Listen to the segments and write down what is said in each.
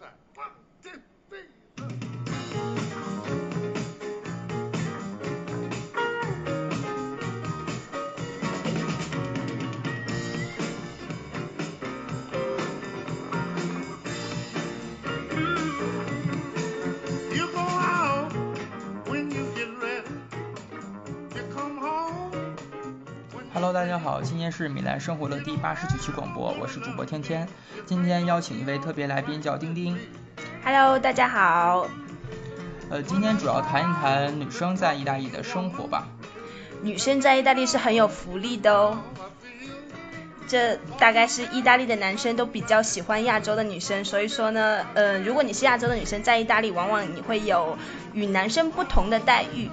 Hello，大家好，今天是米兰生活的第八十九期广播，我是主播天天。今天邀请一位特别来宾，叫丁丁。Hello，大家好。呃，今天主要谈一谈女生在意大利的生活吧。女生在意大利是很有福利的哦。这大概是意大利的男生都比较喜欢亚洲的女生，所以说呢，呃，如果你是亚洲的女生，在意大利往往你会有与男生不同的待遇。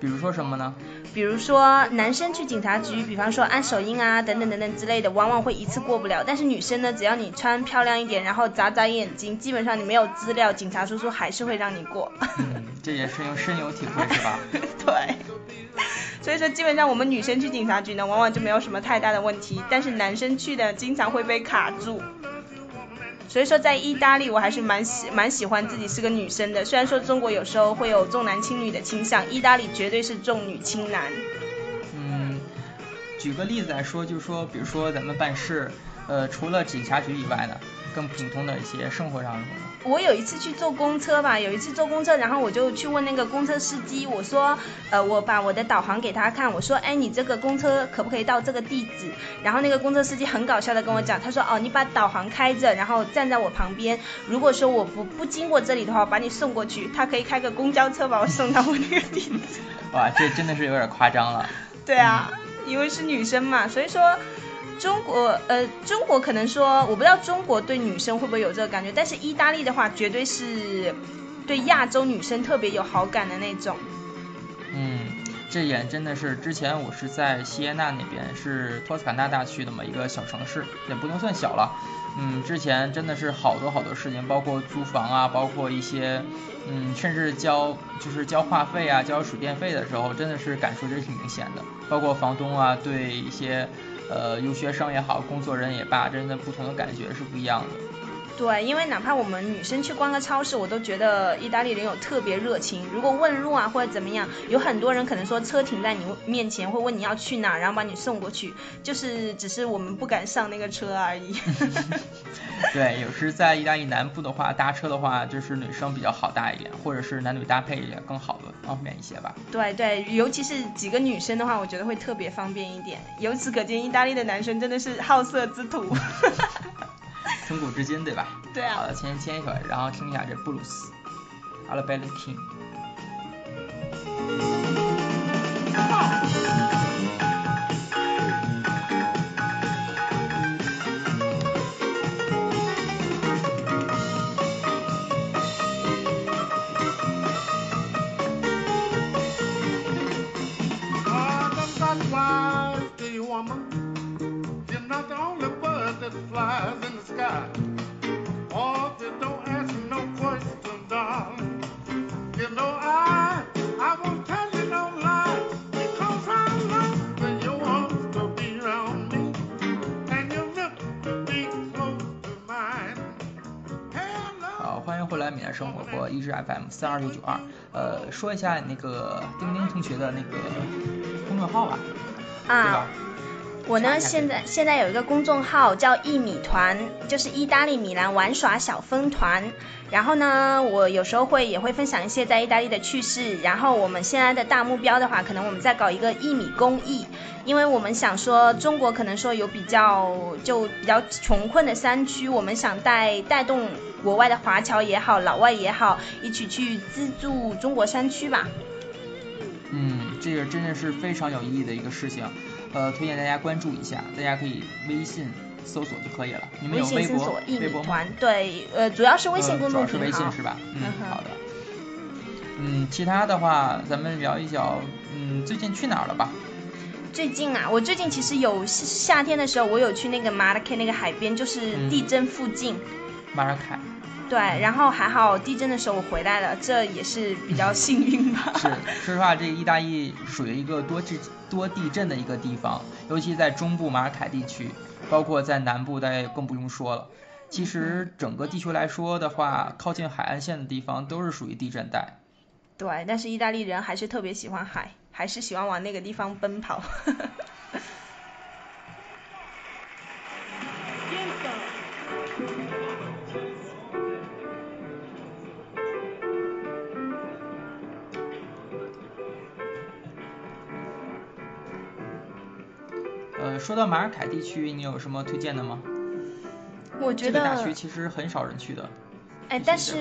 比如说什么呢？比如说男生去警察局，比方说按手印啊，等等等等之类的，往往会一次过不了。但是女生呢，只要你穿漂亮一点，然后眨眨眼睛，基本上你没有资料，警察叔叔还是会让你过。嗯，这也是有深有体会是吧？对。所以说基本上我们女生去警察局呢，往往就没有什么太大的问题，但是男生去的经常会被卡住。所以说，在意大利我还是蛮喜蛮喜欢自己是个女生的。虽然说中国有时候会有重男轻女的倾向，意大利绝对是重女轻男。嗯，举个例子来说，就是说，比如说咱们办事，呃，除了警察局以外呢，更普通的一些生活上。我有一次去坐公车吧，有一次坐公车，然后我就去问那个公车司机，我说，呃，我把我的导航给他看，我说，哎，你这个公车可不可以到这个地址？然后那个公车司机很搞笑的跟我讲，他说，哦，你把导航开着，然后站在我旁边，如果说我不不经过这里的话，把你送过去，他可以开个公交车把我送到我那个地址。哇，这真的是有点夸张了。对啊，因为是女生嘛，所以说。中国呃，中国可能说我不知道中国对女生会不会有这个感觉，但是意大利的话，绝对是对亚洲女生特别有好感的那种。这点真的是之前我是在锡耶纳那边，是托斯卡纳大区的嘛一个小城市，也不能算小了。嗯，之前真的是好多好多事情，包括租房啊，包括一些嗯，甚至交就是交话费啊，交水电费的时候，真的是感受真是挺明显的。包括房东啊，对一些。呃，留学生也好，工作人也罢，真的不同的感觉是不一样的。对，因为哪怕我们女生去逛个超市，我都觉得意大利人有特别热情。如果问路啊或者怎么样，有很多人可能说车停在你面前，会问你要去哪，然后把你送过去，就是只是我们不敢上那个车而已。对，有时在意大利南部的话，搭车的话就是女生比较好搭一点，或者是男女搭配也更好的方便一些吧。对对，尤其是几个女生的话，我觉得会特别方便一点。由此可见，意大利的男生真的是好色之徒。从古至今，对吧？对啊。好的，先签一会儿，然后听一下这布鲁斯，Alabama King。生活播一直 FM 三二九九二，呃，说一下那个丁丁同学的那个公众号吧，啊，我呢现在现在有一个公众号叫一米团，就是意大利米兰玩耍小分团。然后呢，我有时候会也会分享一些在意大利的趣事。然后我们现在的大目标的话，可能我们在搞一个一米公益，因为我们想说中国可能说有比较就比较穷困的山区，我们想带带动国外的华侨也好，老外也好，一起去资助中国山区吧。嗯，这个真的是非常有意义的一个事情，呃，推荐大家关注一下，大家可以微信。搜索就可以了。你们有微博？微博团对，呃，主要是微信公众号。主要是微信是吧？嗯，好的。嗯，其他的话，咱们聊一聊，嗯，最近去哪儿了吧？最近啊，我最近其实有夏天的时候，我有去那个马拉开那个海边，就是地震附近。马拉开。对，然后还好地震的时候我回来了，这也是比较幸运吧。是，说实话，这个意大利属于一个多地多地震的一个地方，尤其在中部马尔凯地区。包括在南部，大家更不用说了。其实整个地球来说的话，靠近海岸线的地方都是属于地震带。对，但是意大利人还是特别喜欢海，还是喜欢往那个地方奔跑。呃，说到马尔凯地区，你有什么推荐的吗？我觉得这个大区其实很少人去的。哎，但是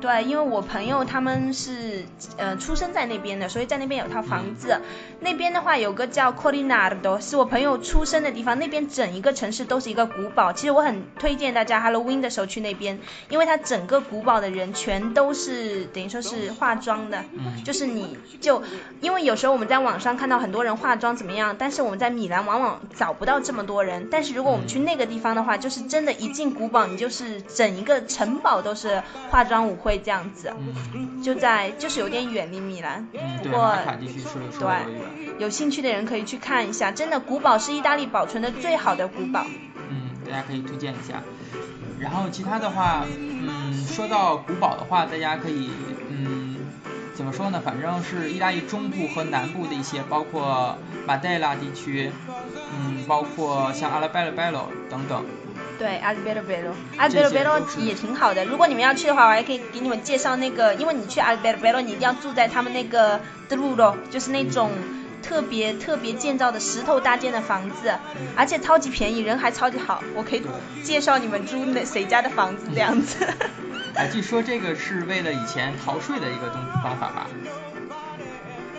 对，因为我朋友他们是呃出生在那边的，所以在那边有套房子。那边的话有个叫 Corinardo，是我朋友出生的地方。那边整一个城市都是一个古堡。其实我很推荐大家 Halloween 的时候去那边，因为它整个古堡的人全都是等于说是化妆的，就是你就因为有时候我们在网上看到很多人化妆怎么样，但是我们在米兰往往找不到这么多人。但是如果我们去那个地方的话，就是真的，一进古堡你就是整一个城堡。都是化妆舞会这样子，就在就是有点远离米兰，不过对有兴趣的人可以去看一下，真的古堡是意大利保存的最好的古堡。嗯，大家可以推荐一下。然后其他的话，嗯，说到古堡的话，大家可以嗯怎么说呢？反正是意大利中部和南部的一些，包括马代拉地区，嗯，包括像阿拉贝罗贝罗等等。对，阿尔贝罗贝罗，阿尔贝罗贝罗也挺好的。如果你们要去的话，我还可以给你们介绍那个，因为你去阿尔贝罗贝罗，你一定要住在他们那个就是那种特别特别建造的石头搭建的房子，而且超级便宜，人还超级好。我可以介绍你们住那谁家的房子这样子。哎，据说这个是为了以前逃税的一个东方法吧？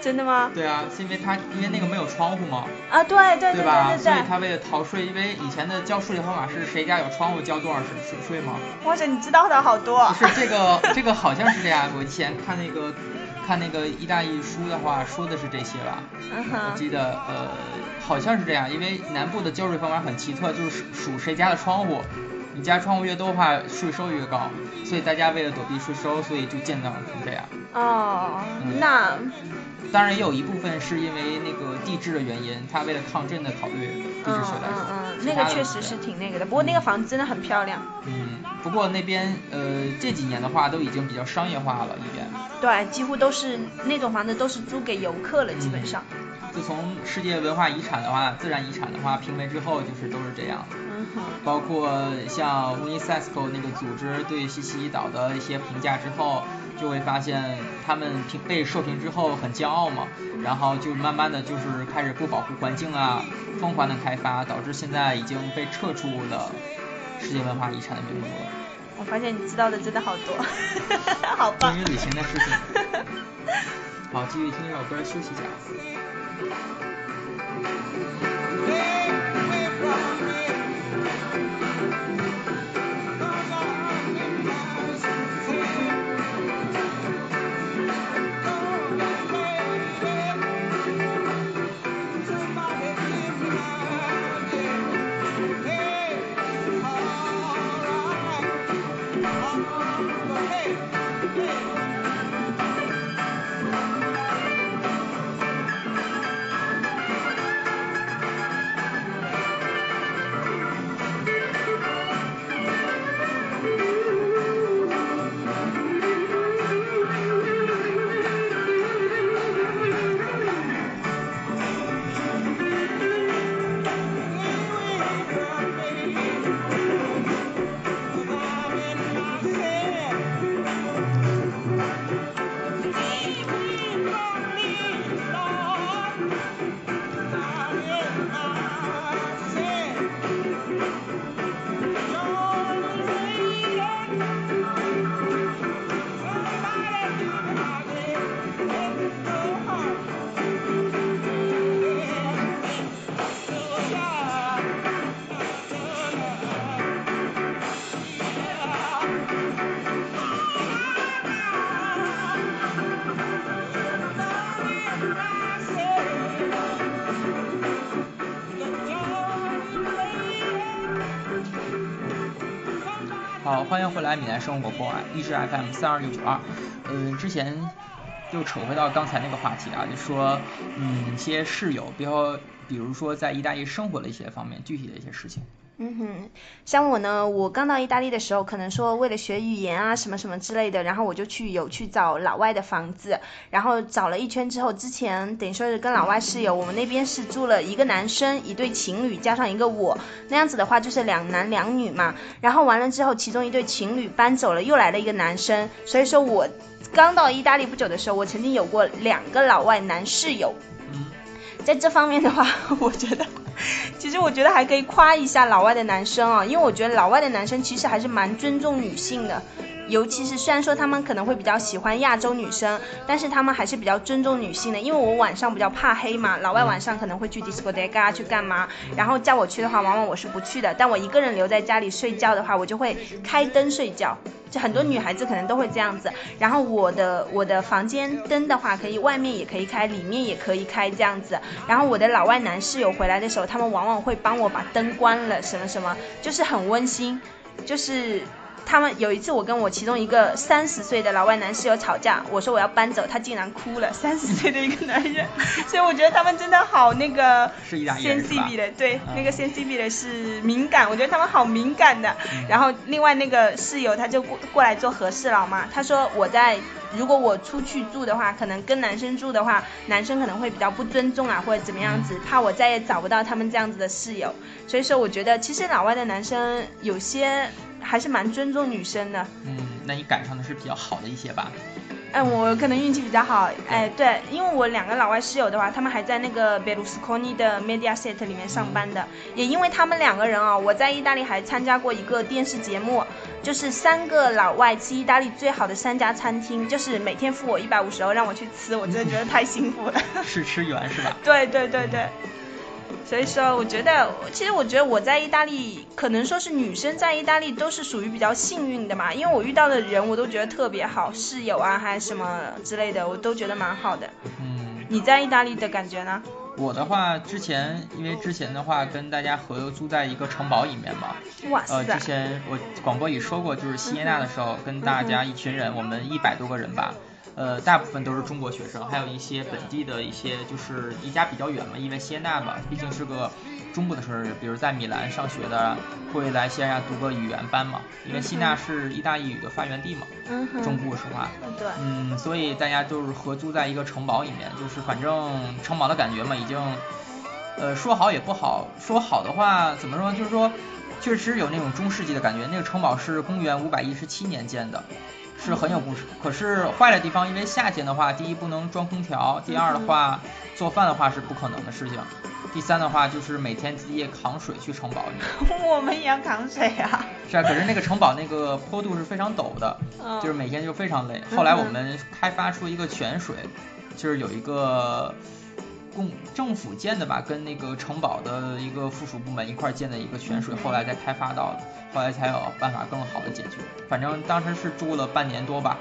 真的吗？对啊，是因为他因为那个没有窗户嘛。啊，对对对对对。所以他为了逃税，因为以前的交税的方法是谁家有窗户交多少税税税吗？哇塞，你知道的好多。不是这个 这个好像是这样，我以前看那个看那个意大利书的话说的是这些吧。嗯哼。我记得呃好像是这样，因为南部的交税方法很奇特，就是数谁家的窗户，你家窗户越多的话税收越高，所以大家为了躲避税收，所以就建造成这样。哦，那。当然也有一部分是因为那个地质的原因，他为了抗震的考虑，地质学来说，嗯嗯，那个确实是挺那个的。不过那个房子真的很漂亮。嗯，不过那边呃这几年的话都已经比较商业化了一边。对，几乎都是那种房子都是租给游客了，基本上。自从世界文化遗产的话，自然遗产的话评为之后，就是都是这样。嗯哼。包括像 UNESCO 那个组织对西西里岛的一些评价之后，就会发现他们评被受评之后很骄傲嘛，然后就慢慢的就是开始不保护环境啊，疯狂的开发，导致现在已经被撤出了世界文化遗产的名录了。我发现你知道的真的好多，好棒。关于旅行的事情。好，继续听一首歌休息一下。欢回来，米兰生活广播啊，一支 FM 三二六九二。嗯，之前又扯回到刚才那个话题啊，就说嗯，一些室友，比如比如说在意大利生活的一些方面，具体的一些事情。嗯哼，像我呢，我刚到意大利的时候，可能说为了学语言啊，什么什么之类的，然后我就去有去找老外的房子，然后找了一圈之后，之前等于说是跟老外室友，我们那边是住了一个男生，一对情侣加上一个我，那样子的话就是两男两女嘛。然后完了之后，其中一对情侣搬走了，又来了一个男生，所以说我刚到意大利不久的时候，我曾经有过两个老外男室友。在这方面的话，我觉得，其实我觉得还可以夸一下老外的男生啊，因为我觉得老外的男生其实还是蛮尊重女性的，尤其是虽然说他们可能会比较喜欢亚洲女生，但是他们还是比较尊重女性的。因为我晚上比较怕黑嘛，老外晚上可能会去 discoteca 去干嘛，然后叫我去的话，往往我是不去的。但我一个人留在家里睡觉的话，我就会开灯睡觉。就很多女孩子可能都会这样子，然后我的我的房间灯的话，可以外面也可以开，里面也可以开这样子。然后我的老外男室友回来的时候，他们往往会帮我把灯关了，什么什么，就是很温馨，就是。他们有一次，我跟我其中一个三十岁的老外男室友吵架，我说我要搬走，他竟然哭了。三十岁的一个男人，所以我觉得他们真的好那个。是意大的，对，那个 sensitive 的是敏感，我觉得他们好敏感的。然后另外那个室友他就过过来做和事佬嘛，他说我在如果我出去住的话，可能跟男生住的话，男生可能会比较不尊重啊，或者怎么样子，怕我再也找不到他们这样子的室友。所以说，我觉得其实老外的男生有些。还是蛮尊重女生的。嗯，那你赶上的是比较好的一些吧？哎，我可能运气比较好。哎，对，因为我两个老外室友的话，他们还在那个贝鲁斯科尼的 Mediaset 里面上班的。也因为他们两个人啊，我在意大利还参加过一个电视节目，就是三个老外吃意大利最好的三家餐厅，就是每天付我一百五十欧让我去吃，我真的觉得太幸福了。试吃员是吧？对对对对。所以说，我觉得，其实我觉得我在意大利，可能说是女生在意大利都是属于比较幸运的嘛，因为我遇到的人我都觉得特别好，室友啊还是什么之类的，我都觉得蛮好的。嗯，你在意大利的感觉呢？我的话，之前因为之前的话跟大家合租在一个城堡里面嘛，哇塞！呃，之前我广播里说过，就是锡耶纳的时候，跟大家一群人，我们一百多个人吧。呃，大部分都是中国学生，还有一些本地的一些，就是离家比较远嘛，因为锡耶纳嘛，毕竟是个中部的城市，比如在米兰上学的，会来西班牙读个语言班嘛，因为谢纳是意大利语的发源地嘛，嗯中部是话，对，嗯，所以大家就是合租在一个城堡里面，就是反正城堡的感觉嘛，已经，呃，说好也不好，说好的话怎么说，就是说确实有那种中世纪的感觉，那个城堡是公元五百一十七年建的。是很有故事，可是坏的地方，因为夏天的话，第一不能装空调，第二的话做饭的话是不可能的事情，第三的话就是每天自己也扛水去城堡里。我们也要扛水啊。是啊，可是那个城堡那个坡度是非常陡的，就是每天就非常累。后来我们开发出一个泉水，就是有一个。公政府建的吧，跟那个城堡的一个附属部门一块建的一个泉水，后来再开发到的，后来才有办法更好的解决。反正当时是住了半年多吧，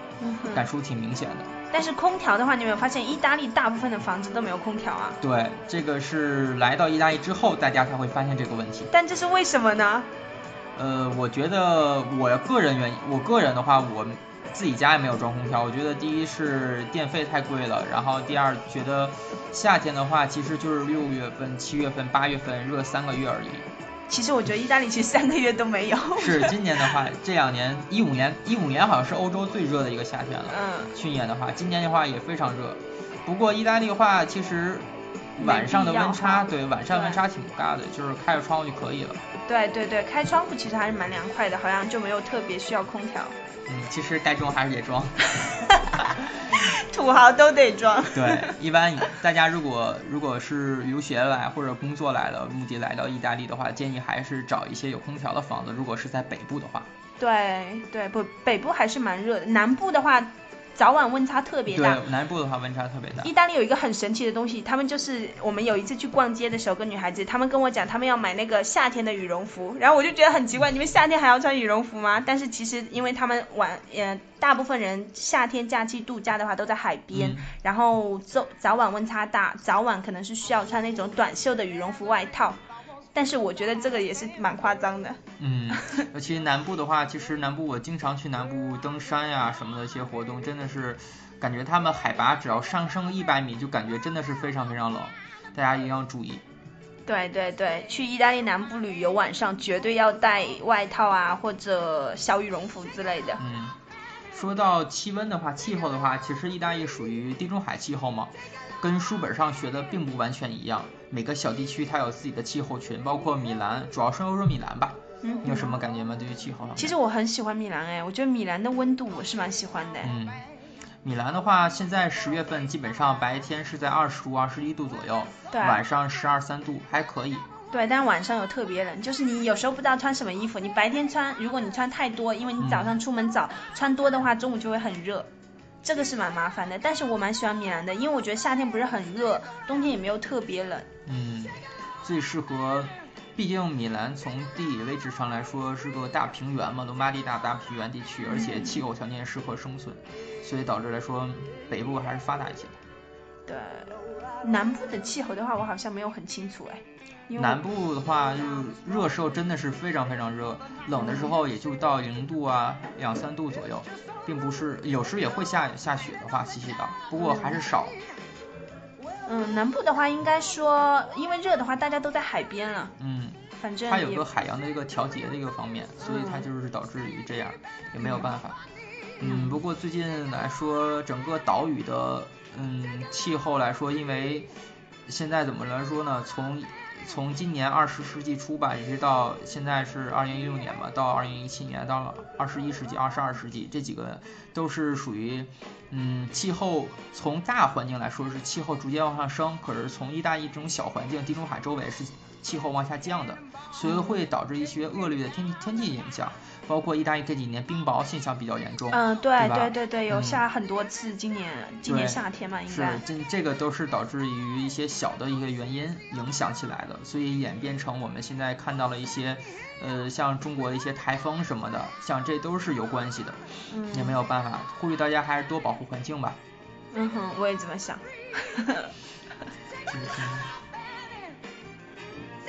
感触挺明显的。但是空调的话，你有没有发现意大利大部分的房子都没有空调啊？对，这个是来到意大利之后，大家才会发现这个问题。但这是为什么呢？呃，我觉得我个人原因，我个人的话，我。自己家也没有装空调，我觉得第一是电费太贵了，然后第二觉得夏天的话其实就是六月份、七月份、八月份热三个月而已。其实我觉得意大利其实三个月都没有。是 今年的话，这两年一五年一五年好像是欧洲最热的一个夏天了。嗯。去年的话，今年的话也非常热。不过意大利的话，其实晚上的温差，对晚上温差挺大的，就是开着窗户就可以了。对对对，开窗户其实还是蛮凉快的，好像就没有特别需要空调。嗯，其实该装还是得装，土豪都得装。对，一般大家如果如果是留学来或者工作来了，目的来到意大利的话，建议还是找一些有空调的房子。如果是在北部的话，对对，不北部还是蛮热的，南部的话。早晚温差特别大，对南部的话温差特别大。意大利有一个很神奇的东西，他们就是我们有一次去逛街的时候，跟女孩子，他们跟我讲，他们要买那个夏天的羽绒服，然后我就觉得很奇怪，你们夏天还要穿羽绒服吗？但是其实因为他们晚，呃，大部分人夏天假期度假的话都在海边，然后早早晚温差大，早晚可能是需要穿那种短袖的羽绒服外套。但是我觉得这个也是蛮夸张的。嗯，尤其南部的话，其实南部我经常去南部登山呀什么的一些活动，真的是感觉他们海拔只要上升一百米，就感觉真的是非常非常冷，大家一定要注意。对对对，去意大利南部旅游，晚上绝对要带外套啊，或者小羽绒服之类的。嗯，说到气温的话，气候的话，其实意大利属于地中海气候嘛，跟书本上学的并不完全一样。每个小地区它有自己的气候群，包括米兰，主要是欧洲米兰吧。嗯，你有什么感觉吗？对于气候？其实我很喜欢米兰哎，我觉得米兰的温度我是蛮喜欢的。嗯，米兰的话，现在十月份基本上白天是在二十度、二十一度左右，对，晚上十二三度，还可以。对，但是晚上有特别冷，就是你有时候不知道穿什么衣服，你白天穿，如果你穿太多，因为你早上出门早，穿多的话，中午就会很热，这个是蛮麻烦的。但是我蛮喜欢米兰的，因为我觉得夏天不是很热，冬天也没有特别冷。嗯，最适合，毕竟米兰从地理位置上来说是个大平原嘛，罗马尼亚大平原地区，而且气候条件适合生存，所以导致来说北部还是发达一些。对，南部的气候的话，我好像没有很清楚哎。南部的话，就是热时候真的是非常非常热，冷的时候也就到零度啊，两三度左右，并不是有时也会下下雪的话，细细的，不过还是少。嗯，南部的话，应该说因为热的话，大家都在海边了。嗯，反正它有个海洋的一个调节的一个方面，所以它就是导致于这样，也没有办法。嗯，不过最近来说，整个岛屿的嗯气候来说，因为现在怎么来说呢？从从今年二十世纪初吧，一直到现在是二零一六年嘛，到二零一七年，到了二十一世纪、二十二世纪，这几个都是属于，嗯，气候从大环境来说是气候逐渐往上升，可是从意大利这种小环境，地中海周围是气候往下降的，所以会导致一些恶劣的天气天气影响。包括意大利这几年冰雹现象比较严重，嗯，对对对对，有下很多次，今年今年夏天嘛，应该是这这个都是导致于一些小的一个原因影响起来的，所以演变成我们现在看到了一些，呃，像中国的一些台风什么的，像这都是有关系的，也没有办法，呼吁大家还是多保护环境吧。嗯哼，我也这么想。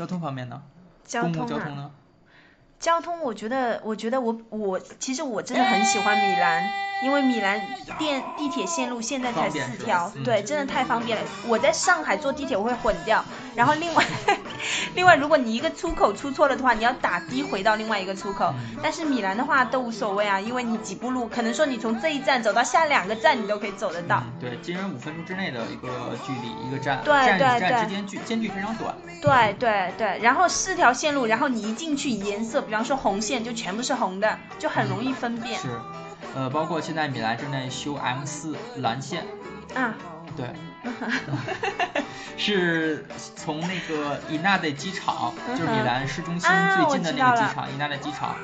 交通方面呢？公共交通呢？交通，我觉得，我觉得我我其实我真的很喜欢米兰。因为米兰电地铁线路现在才四条，对，真的太方便了。我在上海坐地铁我会混掉，然后另外，另外如果你一个出口出错了的话，你要打的回到另外一个出口。但是米兰的话都无所谓啊，因为你几步路，可能说你从这一站走到下两个站，你都可以走得到。对，基本五分钟之内的一个距离，一个站，站与站之间距间距非常短。对对对，然后四条线路，然后你一进去颜色，比方说红线就全部是红的，就很容易分辨。是。呃，包括现在米兰正在修 M 四蓝线，啊，对，是从那个伊纳的机场，就是米兰市中心最近的那个机场，伊纳的机场，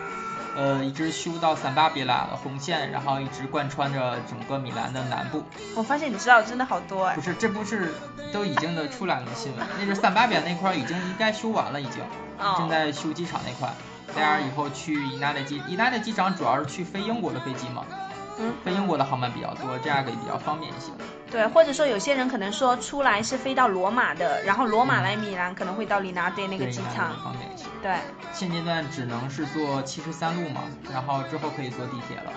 呃，一直修到三巴比拉的红线，然后一直贯穿着整个米兰的南部。我发现你知道真的好多哎。不是，这不是都已经的出来了新闻，那是三巴比拉那块已经应该修完了，已经，正在修机场那块。这样以后去伊纳的机，伊纳的机场主要是去飞英国的飞机嘛，嗯，飞英国的航班比较多，这样可以比较方便一些。对，或者说有些人可能说出来是飞到罗马的，然后罗马来米兰可能会到里纳德那个机场，方便一些。对，现阶段只能是坐七十三路嘛，然后之后可以坐地铁了。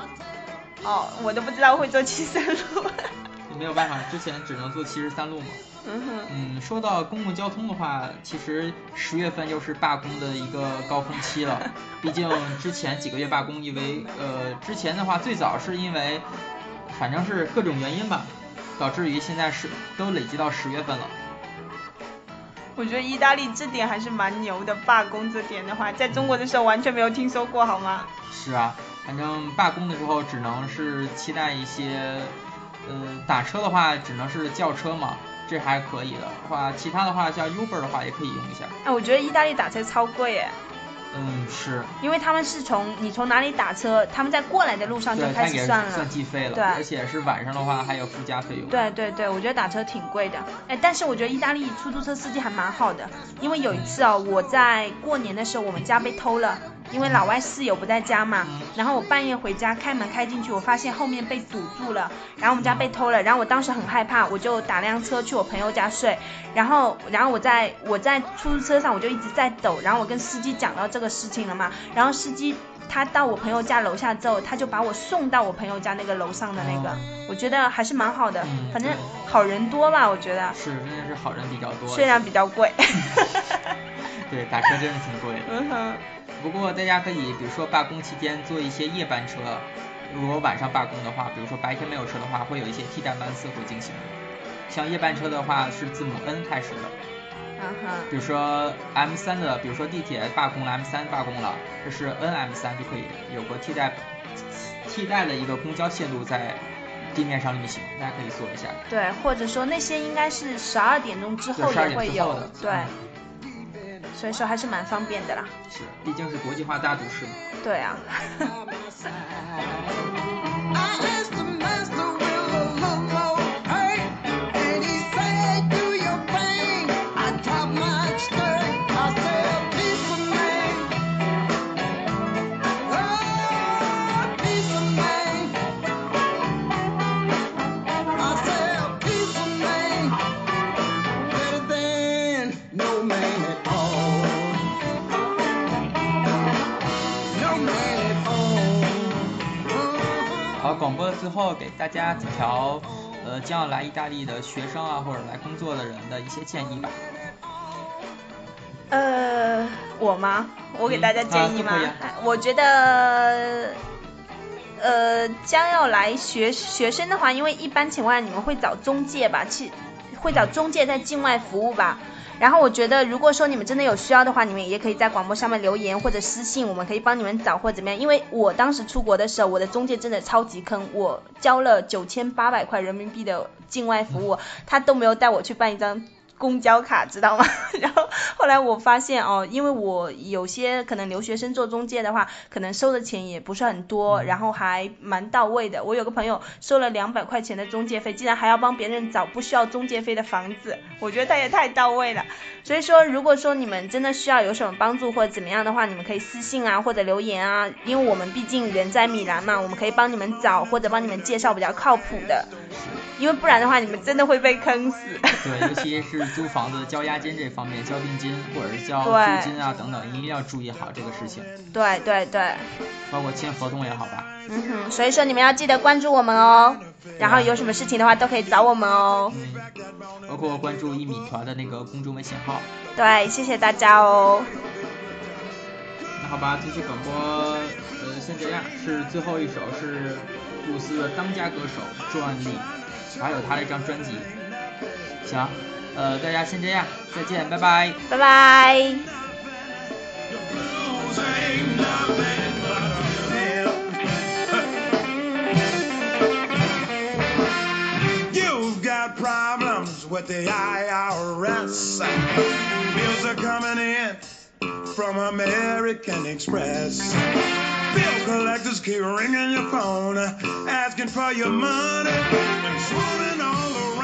哦，我都不知道会坐七十三路。没有办法，之前只能坐七十三路嘛。嗯，说到公共交通的话，其实十月份又是罢工的一个高峰期了。毕竟之前几个月罢工，因为呃，之前的话最早是因为，反正是各种原因吧，导致于现在是都累积到十月份了。我觉得意大利这点还是蛮牛的，罢工这点的话，在中国的时候完全没有听说过，好吗？是啊，反正罢工的时候只能是期待一些。嗯，打车的话只能是叫车嘛，这还可以的。话其他的话，像 Uber 的话也可以用一下。哎，我觉得意大利打车超贵耶。嗯，是。因为他们是从你从哪里打车，他们在过来的路上就开始算了。算计费了。对。而且是晚上的话还有附加费用。对对对，我觉得打车挺贵的。哎，但是我觉得意大利出租车司机还蛮好的，因为有一次哦，我在过年的时候我们家被偷了。因为老外室友不在家嘛，然后我半夜回家开门开进去，我发现后面被堵住了，然后我们家被偷了，然后我当时很害怕，我就打辆车去我朋友家睡，然后然后我在我在出租车上我就一直在抖，然后我跟司机讲到这个事情了嘛，然后司机他到我朋友家楼下之后，他就把我送到我朋友家那个楼上的那个，我觉得还是蛮好的，反正好人多吧，我觉得。是真的是好人比较多，虽然比较贵，对，打车真的挺贵，嗯哼。不过大家可以，比如说罢工期间坐一些夜班车，如果晚上罢工的话，比如说白天没有车的话，会有一些替代班次会进行。像夜班车的话是字母 N 开始的，嗯哼。比如说 M 三的，比如说地铁罢工了，M 三罢工了，这是 N M 三就可以有个替代替代的一个公交线路在地面上运行，大家可以做一下。对，或者说那些应该是十二点钟之后也会有，对。所以说还是蛮方便的啦。是，毕竟是国际化大都市嘛。对啊。后，给大家几条，呃，将要来意大利的学生啊，或者来工作的人的一些建议吧。呃，我吗？我给大家建议吗？我觉得，呃，将要来学学生的话，因为一般情况下你们会找中介吧，去会找中介在境外服务吧。然后我觉得，如果说你们真的有需要的话，你们也可以在广播上面留言或者私信，我们可以帮你们找或者怎么样。因为我当时出国的时候，我的中介真的超级坑，我交了九千八百块人民币的境外服务，他都没有带我去办一张。公交卡知道吗？然后后来我发现哦，因为我有些可能留学生做中介的话，可能收的钱也不是很多，然后还蛮到位的。我有个朋友收了两百块钱的中介费，竟然还要帮别人找不需要中介费的房子，我觉得他也太到位了。所以说，如果说你们真的需要有什么帮助或者怎么样的话，你们可以私信啊或者留言啊，因为我们毕竟人在米兰嘛，我们可以帮你们找或者帮你们介绍比较靠谱的。因为不然的话，你们真的会被坑死。对，尤其是租房子交押金这方面，交定金或者是交租金啊等等，一定要注意好这个事情。对对对。包括签合同也好吧。嗯哼，所以说你们要记得关注我们哦，然后有什么事情的话都可以找我们哦。嗯。包括关注一米团的那个公众微信号。对，谢谢大家哦。那好吧，这期广播呃先这样，是最后一首是布斯的当家歌手专利。还有他的一张专辑，行，呃，大家先这样，再见，拜拜，拜拜。You've got problems with the IRS. Bills are coming in from American Express. Bill collectors keep ringing your phone, asking for your money, and swooning all around